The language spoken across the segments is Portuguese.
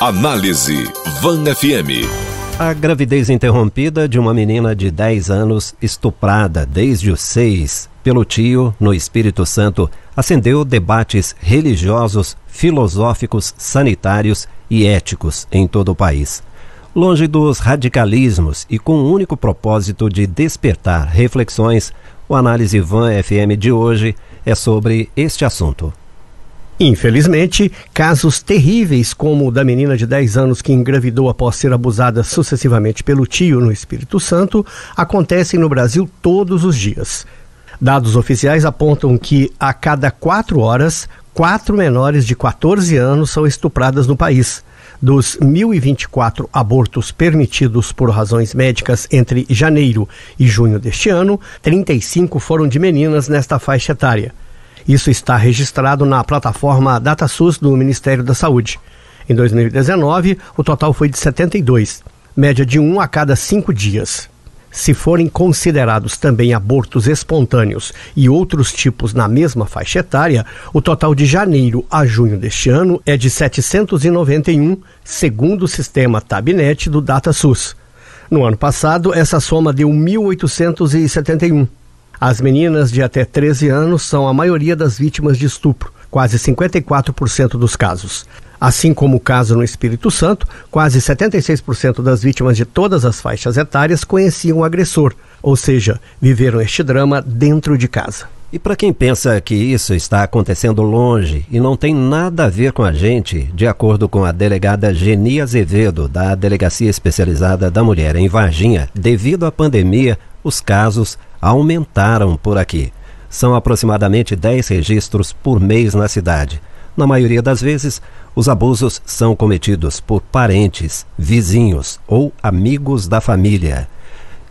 Análise Van FM. A gravidez interrompida de uma menina de 10 anos, estuprada desde os 6 pelo tio no Espírito Santo, acendeu debates religiosos, filosóficos, sanitários e éticos em todo o país. Longe dos radicalismos e com o único propósito de despertar reflexões, o Análise Van FM de hoje é sobre este assunto. Infelizmente, casos terríveis como o da menina de 10 anos que engravidou após ser abusada sucessivamente pelo tio no Espírito Santo acontecem no Brasil todos os dias. Dados oficiais apontam que a cada quatro horas, quatro menores de 14 anos são estupradas no país. Dos 1.024 abortos permitidos por razões médicas entre janeiro e junho deste ano, 35 foram de meninas nesta faixa etária. Isso está registrado na plataforma DataSUS do Ministério da Saúde. Em 2019, o total foi de 72, média de um a cada cinco dias. Se forem considerados também abortos espontâneos e outros tipos na mesma faixa etária, o total de janeiro a junho deste ano é de 791, segundo o sistema Tabnet do DataSUS. No ano passado, essa soma deu 1.871. As meninas de até 13 anos são a maioria das vítimas de estupro, quase 54% dos casos. Assim como o caso no Espírito Santo, quase 76% das vítimas de todas as faixas etárias conheciam o agressor, ou seja, viveram este drama dentro de casa. E para quem pensa que isso está acontecendo longe e não tem nada a ver com a gente, de acordo com a delegada Genia Azevedo, da Delegacia Especializada da Mulher em Varginha, devido à pandemia, os casos aumentaram por aqui. São aproximadamente 10 registros por mês na cidade. Na maioria das vezes, os abusos são cometidos por parentes, vizinhos ou amigos da família.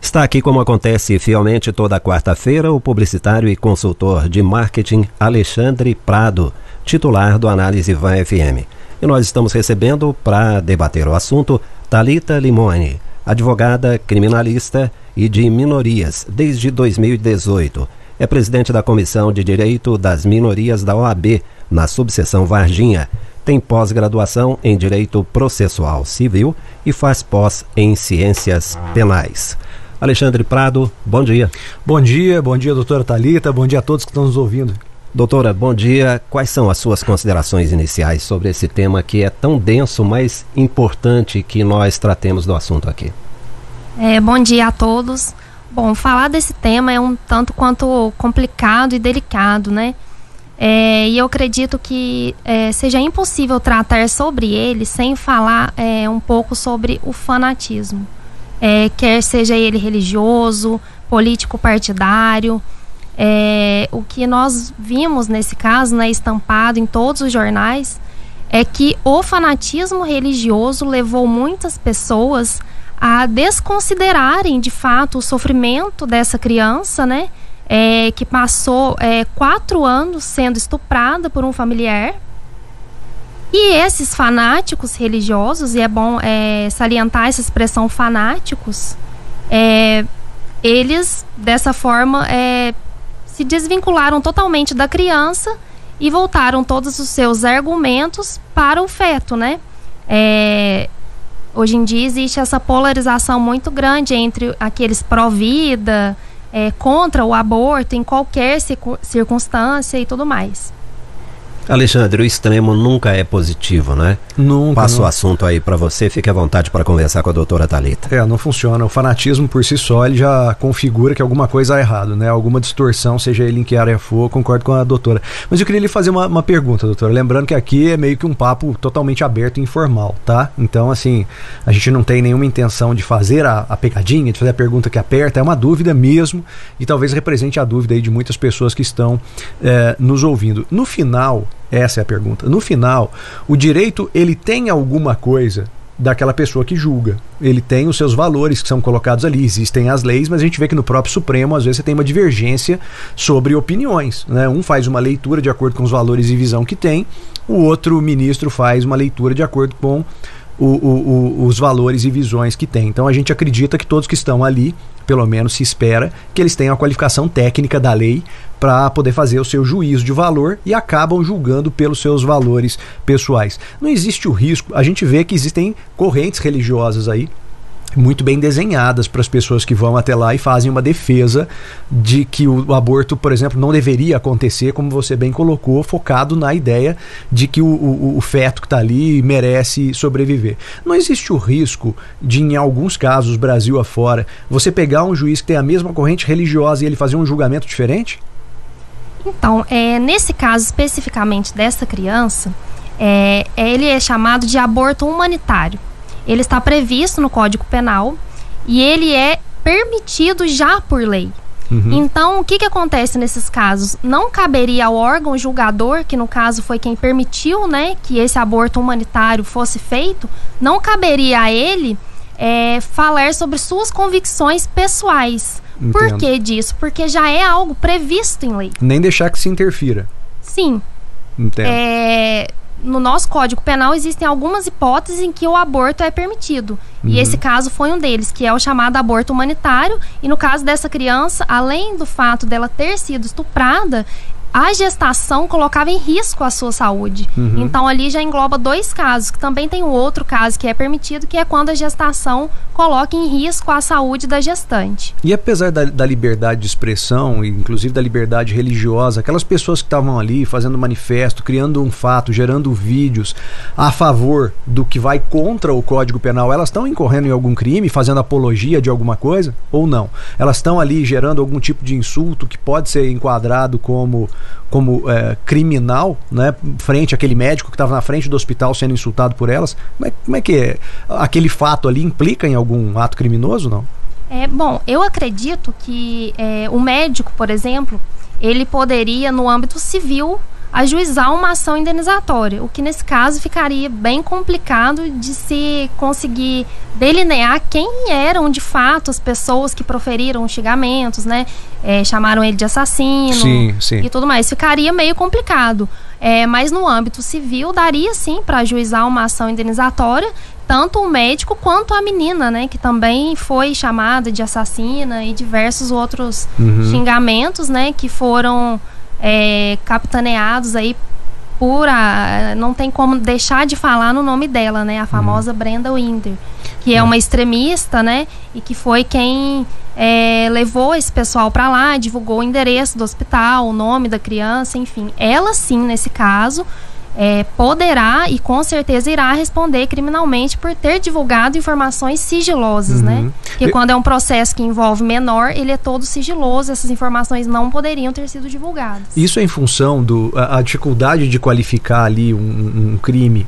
Está aqui como acontece fielmente toda quarta-feira o publicitário e consultor de marketing Alexandre Prado, titular do Análise Van FM. E nós estamos recebendo para debater o assunto Talita Limone, advogada criminalista e de minorias desde 2018. É presidente da Comissão de Direito das Minorias da OAB, na subseção Varginha. Tem pós-graduação em Direito Processual Civil e faz pós em Ciências Penais. Alexandre Prado, bom dia. Bom dia, bom dia, doutora Talita, bom dia a todos que estão nos ouvindo. Doutora, bom dia. Quais são as suas considerações iniciais sobre esse tema que é tão denso, mas importante que nós tratemos do assunto aqui? É, bom dia a todos. Bom, falar desse tema é um tanto quanto complicado e delicado, né? É, e eu acredito que é, seja impossível tratar sobre ele sem falar é, um pouco sobre o fanatismo. É, quer seja ele religioso, político partidário. É, o que nós vimos nesse caso, né, estampado em todos os jornais, é que o fanatismo religioso levou muitas pessoas a desconsiderarem de fato o sofrimento dessa criança, né? É, que passou é, quatro anos sendo estuprada por um familiar. E esses fanáticos religiosos, e é bom é, salientar essa expressão fanáticos, é, eles dessa forma é, se desvincularam totalmente da criança e voltaram todos os seus argumentos para o feto, né? É, Hoje em dia existe essa polarização muito grande entre aqueles pró-vida, é, contra o aborto em qualquer circunstância e tudo mais. Alexandre, o extremo nunca é positivo, né? Nunca. Passa o assunto aí para você, fique à vontade para conversar com a doutora Talita. É, não funciona. O fanatismo por si só ele já configura que alguma coisa é errado, né? Alguma distorção, seja ele em que área for, concordo com a doutora. Mas eu queria lhe fazer uma, uma pergunta, doutora. Lembrando que aqui é meio que um papo totalmente aberto e informal, tá? Então, assim, a gente não tem nenhuma intenção de fazer a, a pegadinha, de fazer a pergunta que aperta, é uma dúvida mesmo e talvez represente a dúvida aí de muitas pessoas que estão é, nos ouvindo. No final, essa é a pergunta. No final, o direito ele tem alguma coisa daquela pessoa que julga. Ele tem os seus valores que são colocados ali, existem as leis, mas a gente vê que no próprio Supremo às vezes você tem uma divergência sobre opiniões. Né? Um faz uma leitura de acordo com os valores e visão que tem, o outro ministro faz uma leitura de acordo com o, o, o, os valores e visões que tem. Então a gente acredita que todos que estão ali pelo menos se espera que eles tenham a qualificação técnica da lei para poder fazer o seu juízo de valor e acabam julgando pelos seus valores pessoais. Não existe o risco, a gente vê que existem correntes religiosas aí muito bem desenhadas para as pessoas que vão até lá e fazem uma defesa de que o, aborto, por exemplo, não deveria acontecer, como você bem colocou, focado na ideia de que o, o, o feto que está ali merece sobreviver. Não existe o risco de, em alguns casos, Brasil afora, você pegar um juiz que tem a mesma corrente religiosa e ele fazer um julgamento diferente? Então, é, nesse caso especificamente dessa criança, é, ele é chamado de aborto humanitário. Ele está previsto no Código Penal e ele é permitido já por lei. Uhum. Então, o que, que acontece nesses casos? Não caberia ao órgão julgador, que no caso foi quem permitiu né, que esse aborto humanitário fosse feito, não caberia a ele é, falar sobre suas convicções pessoais. Entendo. Por que disso? Porque já é algo previsto em lei. Nem deixar que se interfira. Sim. Entendo. É, no nosso Código Penal existem algumas hipóteses em que o aborto é permitido. Uhum. E esse caso foi um deles, que é o chamado aborto humanitário. E no caso dessa criança, além do fato dela ter sido estuprada, a gestação colocava em risco a sua saúde. Uhum. Então ali já engloba dois casos, que também tem o outro caso que é permitido, que é quando a gestação coloca em risco a saúde da gestante. E apesar da, da liberdade de expressão, inclusive da liberdade religiosa, aquelas pessoas que estavam ali fazendo manifesto, criando um fato, gerando vídeos a favor do que vai contra o Código Penal, elas estão incorrendo em algum crime, fazendo apologia de alguma coisa ou não? Elas estão ali gerando algum tipo de insulto que pode ser enquadrado como como é, criminal, né, frente àquele médico que estava na frente do hospital sendo insultado por elas. Como é, como é que é? aquele fato ali implica em algum ato criminoso, não? É bom. Eu acredito que é, o médico, por exemplo, ele poderia no âmbito civil ajuizar uma ação indenizatória, o que nesse caso ficaria bem complicado de se conseguir delinear quem eram de fato as pessoas que proferiram xingamentos, né? É, chamaram ele de assassino sim, sim. e tudo mais. Ficaria meio complicado. É, mas no âmbito civil daria sim para ajuizar uma ação indenizatória tanto o médico quanto a menina, né, que também foi chamada de assassina e diversos outros uhum. xingamentos, né, que foram é, capitaneados aí por a, não tem como deixar de falar no nome dela, né? A famosa uhum. Brenda Winder, que é uhum. uma extremista, né? E que foi quem é, levou esse pessoal para lá, divulgou o endereço do hospital, o nome da criança, enfim. Ela sim, nesse caso, é, poderá e com certeza irá responder criminalmente por ter divulgado informações sigilosas, né? uhum. né? Porque quando é um processo que envolve menor, ele é todo sigiloso, essas informações não poderiam ter sido divulgadas. Isso é em função do a, a dificuldade de qualificar ali um, um crime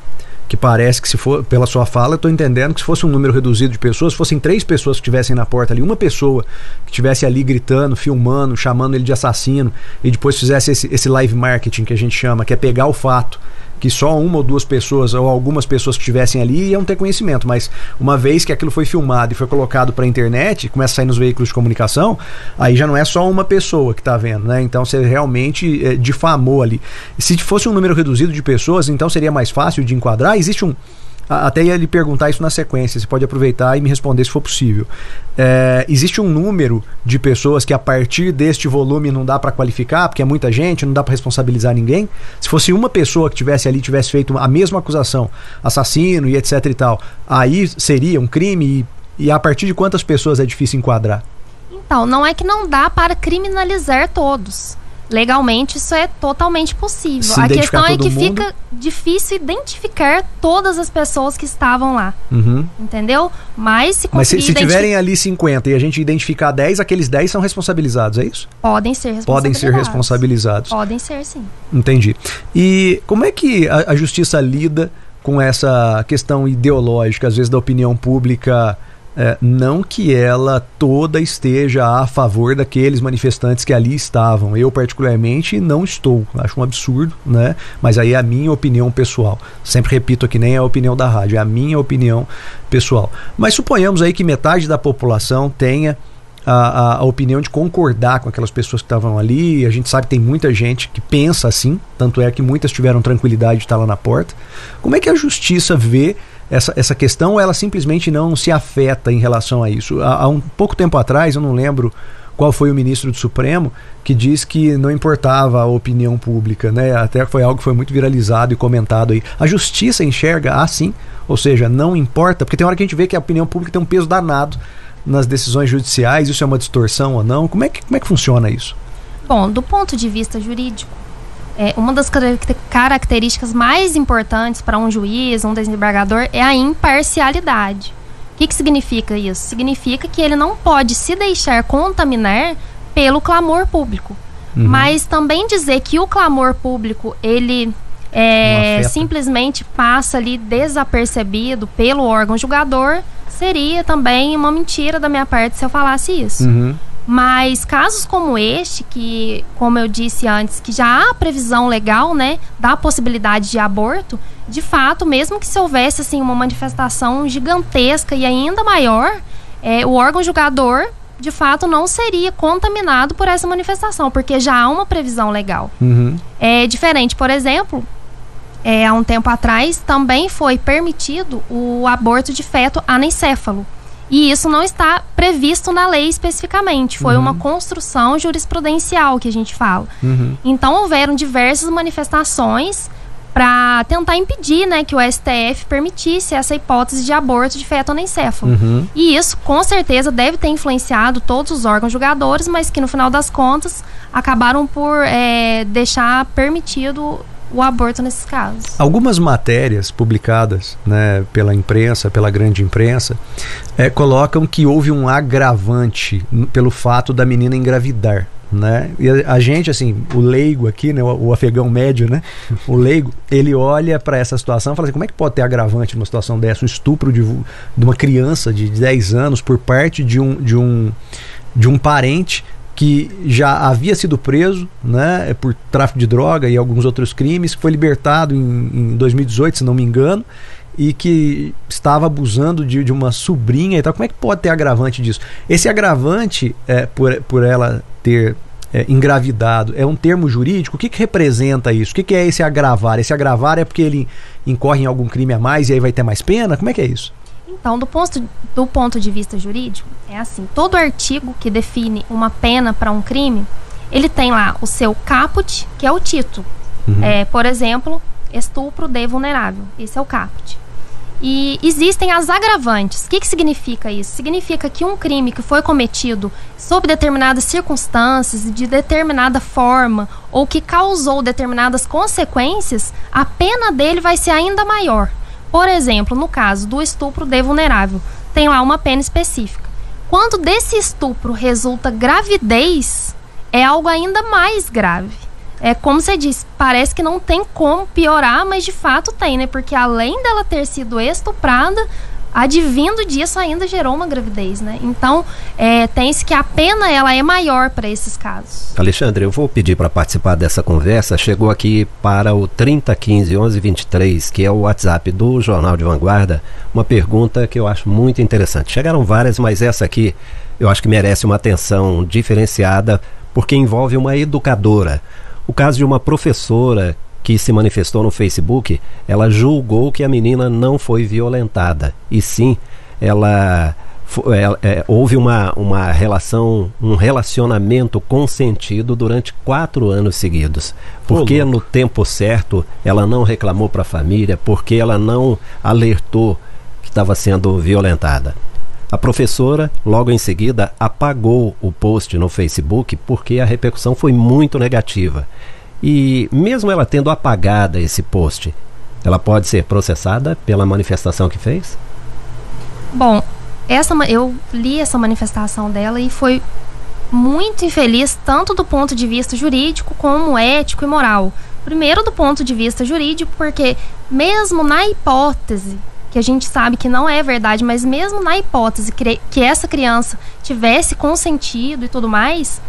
que parece que se for, pela sua fala, eu estou entendendo que se fosse um número reduzido de pessoas, fossem três pessoas que estivessem na porta ali, uma pessoa que estivesse ali gritando, filmando, chamando ele de assassino, e depois fizesse esse, esse live marketing que a gente chama, que é pegar o fato que só uma ou duas pessoas ou algumas pessoas que estivessem ali iam ter conhecimento, mas uma vez que aquilo foi filmado e foi colocado para a internet, começa a sair nos veículos de comunicação, aí já não é só uma pessoa que está vendo, né? Então você realmente é, difamou ali. Se fosse um número reduzido de pessoas, então seria mais fácil de enquadrar. Existe um até ia lhe perguntar isso na sequência, você pode aproveitar e me responder se for possível. É, existe um número de pessoas que a partir deste volume não dá para qualificar, porque é muita gente, não dá para responsabilizar ninguém? Se fosse uma pessoa que tivesse ali, tivesse feito a mesma acusação, assassino e etc e tal, aí seria um crime e, e a partir de quantas pessoas é difícil enquadrar? Então, não é que não dá para criminalizar todos legalmente isso é totalmente possível. Se a questão é que mundo. fica difícil identificar todas as pessoas que estavam lá. Uhum. Entendeu? Mas se Mas se, se tiverem ali 50 e a gente identificar 10, aqueles 10 são responsabilizados, é isso? Podem ser responsabilizados. Podem ser responsabilizados. Podem ser, sim. Entendi. E como é que a, a justiça lida com essa questão ideológica, às vezes da opinião pública é, não que ela toda esteja a favor daqueles manifestantes que ali estavam. Eu, particularmente, não estou. Acho um absurdo, né? Mas aí é a minha opinião pessoal. Sempre repito aqui, nem é a opinião da rádio, é a minha opinião pessoal. Mas suponhamos aí que metade da população tenha a, a, opinião de concordar com aquelas pessoas que estavam ali. A gente sabe que tem muita gente que pensa assim, tanto é que muitas tiveram tranquilidade de estar lá na porta. Como é que a justiça vê essa, essa questão, ela simplesmente não se afeta em relação a isso. Há, há um pouco tempo atrás, eu não lembro qual foi o ministro do Supremo que diz que não importava a opinião pública, né? Até foi algo que foi muito viralizado e comentado aí. A justiça enxerga assim, ou seja, não importa, porque tem hora que a gente vê que a opinião pública tem um peso danado nas decisões judiciais, isso é uma distorção ou não? Como é que, como é que funciona isso? Bom, do ponto de vista jurídico, é, uma das características mais importantes para um juiz, um desembargador, é a imparcialidade. O que, que significa isso? Significa que ele não pode se deixar contaminar pelo clamor público. Uhum. Mas também dizer que o clamor público, ele é, simplesmente passa ali desapercebido pelo órgão julgador, seria também uma mentira da minha parte se eu falasse isso. Uhum. Mas casos como este, que, como eu disse antes, que já há previsão legal, né, da possibilidade de aborto, de fato, mesmo que se houvesse assim uma manifestação gigantesca e ainda maior, é, o órgão julgador de fato não seria contaminado por essa manifestação, porque já há uma previsão legal. Uhum. É diferente, por exemplo, é, há um tempo atrás também foi permitido o aborto de feto anencéfalo. E isso não está previsto na lei especificamente. Foi uhum. uma construção jurisprudencial que a gente fala. Uhum. Então houveram diversas manifestações para tentar impedir né, que o STF permitisse essa hipótese de aborto de feto anencéfalo. Uhum. E isso, com certeza, deve ter influenciado todos os órgãos julgadores, mas que no final das contas acabaram por é, deixar permitido o aborto nesses casos. Algumas matérias publicadas né, pela imprensa, pela grande imprensa, é, colocam que houve um agravante pelo fato da menina engravidar. Né? E a, gente, assim, o leigo aqui, né, o, o afegão médio, né, o leigo, ele olha para essa situação e fala assim: como é que pode ter agravante numa situação dessa? O estupro de, de uma criança de 10 anos por parte de um, de um, de um parente que já havia sido preso né, por tráfico de droga e alguns outros crimes, foi libertado em, em 2018, se não me engano, e que estava abusando de, de, uma sobrinha e tal. Como é que pode ter agravante disso? Esse agravante, é, por, por ela ter é, engravidado, é um termo jurídico? O que, que representa isso? O que, que é esse agravar? Esse agravar é porque ele incorre em algum crime a mais e aí vai ter mais pena? Como é que é isso? Então, do ponto, do ponto de vista jurídico, é assim: todo artigo que define uma pena para um crime, ele tem lá o seu caput, que é o título. Uhum. É, por exemplo, estupro de vulnerável. Esse é o caput. E existem as agravantes. O que, que significa isso? Significa que um crime que foi cometido sob determinadas circunstâncias, de determinada forma, ou que causou determinadas consequências, a pena dele vai ser ainda maior. Por exemplo, no caso do estupro de vulnerável, tem lá uma pena específica. Quando desse estupro resulta gravidez, é algo ainda mais grave. É como você disse, parece que não tem como piorar, mas de fato tem, né? Porque além dela ter sido estuprada, advindo disso ainda gerou uma gravidez, né? Então, é, tem-se que a pena ela é maior para esses casos. Alexandre, eu vou pedir para participar dessa conversa. Chegou aqui para o 3015 1123, que é o WhatsApp do Jornal de Vanguarda, uma pergunta que eu acho muito interessante. Chegaram várias, mas essa aqui eu acho que merece uma atenção diferenciada, porque envolve uma educadora. O caso de uma professora que se manifestou no Facebook, ela julgou que a menina não foi violentada, e sim ela é, é, houve uma, uma relação, um relacionamento consentido durante quatro anos seguidos. Porque no tempo certo ela não reclamou para a família, porque ela não alertou que estava sendo violentada. A professora, logo em seguida, apagou o post no Facebook porque a repercussão foi muito negativa. E mesmo ela tendo apagado esse post, ela pode ser processada pela manifestação que fez? Bom, essa eu li essa manifestação dela e foi muito infeliz tanto do ponto de vista jurídico como ético e moral. Primeiro do ponto de vista jurídico, porque mesmo na hipótese que a gente sabe que não é verdade, mas mesmo na hipótese que, essa criança tivesse consentido e tudo mais,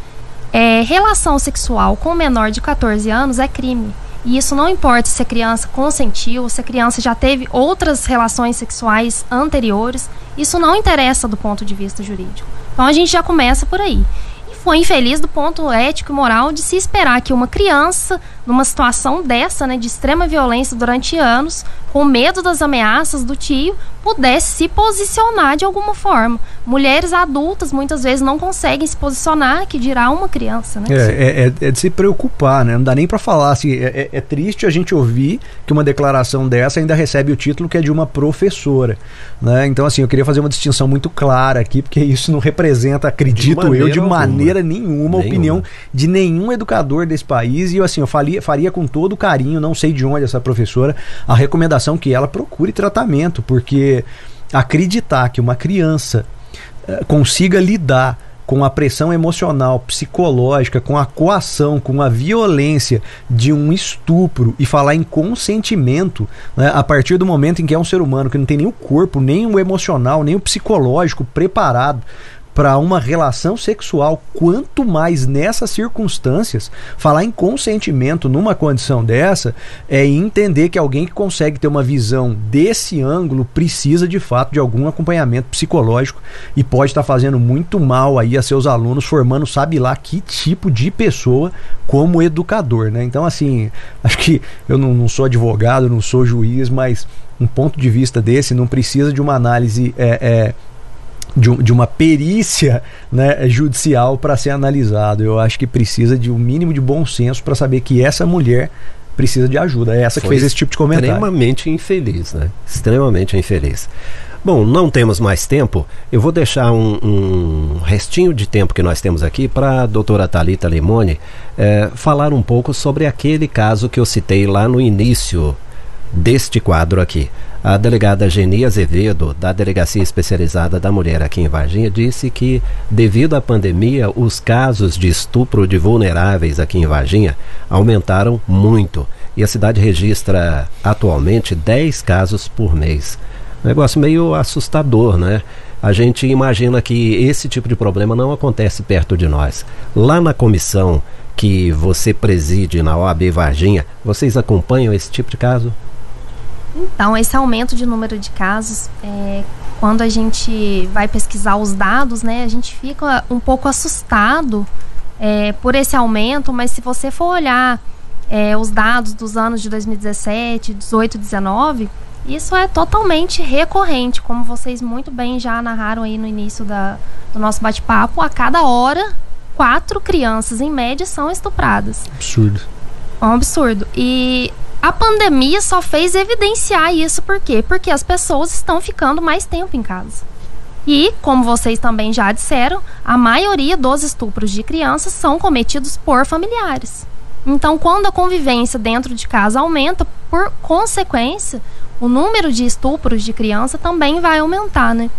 é, relação sexual com menor de 14 anos é crime. E isso não importa se a criança consentiu, se a criança já teve outras relações sexuais anteriores, isso não interessa do ponto de vista jurídico. Então a gente já começa por aí. E foi infeliz do ponto ético e moral de se esperar que uma criança, numa situação dessa, né, de extrema violência durante anos, com medo das ameaças do tio, pudesse se posicionar de alguma forma. Mulheres adultas muitas vezes não conseguem se posicionar, que dirá uma criança, né? É, é, é, é de se preocupar, né? Não dá nem para falar. Assim, é, é, é, triste a gente ouvir que uma declaração dessa ainda recebe o título que é de uma professora. Né? Então, assim, eu queria fazer uma distinção muito clara aqui, porque isso não representa, acredito de eu, de maneira nenhuma, nenhuma, opinião de nenhum educador desse país. E eu, assim, eu faria, faria com todo carinho, não sei de onde essa professora, a recomendação que ela procure tratamento, porque acreditar que uma criança uh, consiga lidar com a pressão emocional, psicológica, com a coação, com a violência de um estupro e falar em consentimento, né, a partir do momento em que é um ser humano que não tem nem o corpo, nem o emocional, nem o psicológico preparado para uma relação sexual, quanto mais nessas circunstâncias, falar em consentimento numa condição dessa é entender que alguém que consegue ter uma visão desse ângulo precisa de fato de algum acompanhamento psicológico e pode estar tá fazendo muito mal aí a seus alunos, formando sabe lá que tipo de pessoa como educador, né? Então assim, acho que eu não, não sou advogado, não sou juiz, mas um ponto de vista desse não precisa de uma análise é, é de, de uma perícia né, judicial para ser analisado. Eu acho que precisa de um mínimo de bom senso para saber que essa mulher precisa de ajuda. É essa Foi que fez esse tipo de comentário. Extremamente infeliz, né? Extremamente infeliz. Bom, não temos mais tempo. Eu vou deixar um, um restinho de tempo que nós temos aqui para a doutora Talita Limone é, falar um pouco sobre aquele caso que eu citei lá no início deste quadro aqui. A delegada Geni Azevedo, da Delegacia Especializada da Mulher aqui em Varginha, disse que, devido à pandemia, os casos de estupro de vulneráveis aqui em Varginha aumentaram muito. E a cidade registra atualmente 10 casos por mês. Negócio meio assustador, né? A gente imagina que esse tipo de problema não acontece perto de nós. Lá na comissão que você preside na OAB Varginha, vocês acompanham esse tipo de caso? Então, esse aumento de número de casos, é, quando a gente vai pesquisar os dados, né, a gente fica um pouco assustado é, por esse aumento, mas se você for olhar é, os dados dos anos de 2017, 18, 19, isso é totalmente recorrente, como vocês muito bem já narraram aí no início da, do nosso bate-papo. A cada hora, quatro crianças em média são estupradas. Absurdo. É um absurdo. E a pandemia só fez evidenciar isso, por quê? Porque as pessoas estão ficando mais tempo em casa. E, como vocês também já disseram, a maioria dos estupros de crianças são cometidos por familiares. Então, quando a convivência dentro de casa aumenta, por consequência, o número de estupros de criança também vai aumentar, né?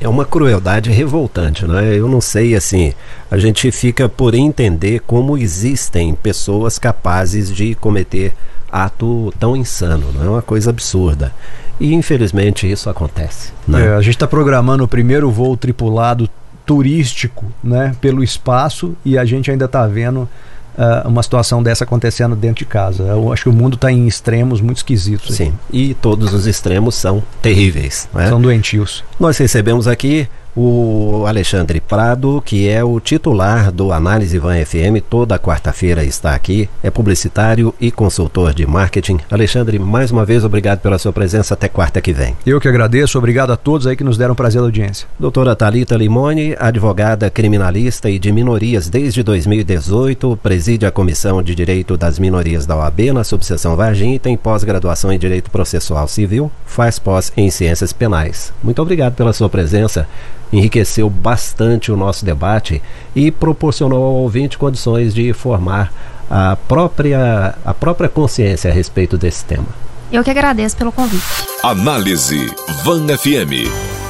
É uma crueldade revoltante, né? Eu não sei, assim, a gente fica por entender como existem pessoas capazes de cometer ato tão insano, não é uma coisa absurda. E infelizmente isso acontece. Né? É, a gente está programando o primeiro voo tripulado turístico né, pelo espaço e a gente ainda está vendo uh, uma situação dessa acontecendo dentro de casa. Eu acho que o mundo está em extremos muito esquisitos. Sim, e todos os extremos são terríveis. Né? São doentios. Nós recebemos aqui o Alexandre Prado, que é o titular do Análise Van FM, toda quarta-feira está aqui, é publicitário e consultor de marketing. Alexandre, mais uma vez, obrigado pela sua presença até quarta que vem. Eu que agradeço, obrigado a todos aí que nos deram prazer da audiência. Doutora Talita Limone, advogada criminalista e de minorias desde 2018, preside a Comissão de Direito das Minorias da OAB na subseção Varginha e tem pós-graduação em Direito Processual Civil, faz pós em Ciências Penais. Muito obrigado pela sua presença enriqueceu bastante o nosso debate e proporcionou ao ouvinte condições de formar a própria, a própria consciência a respeito desse tema. Eu que agradeço pelo convite. Análise Van FM.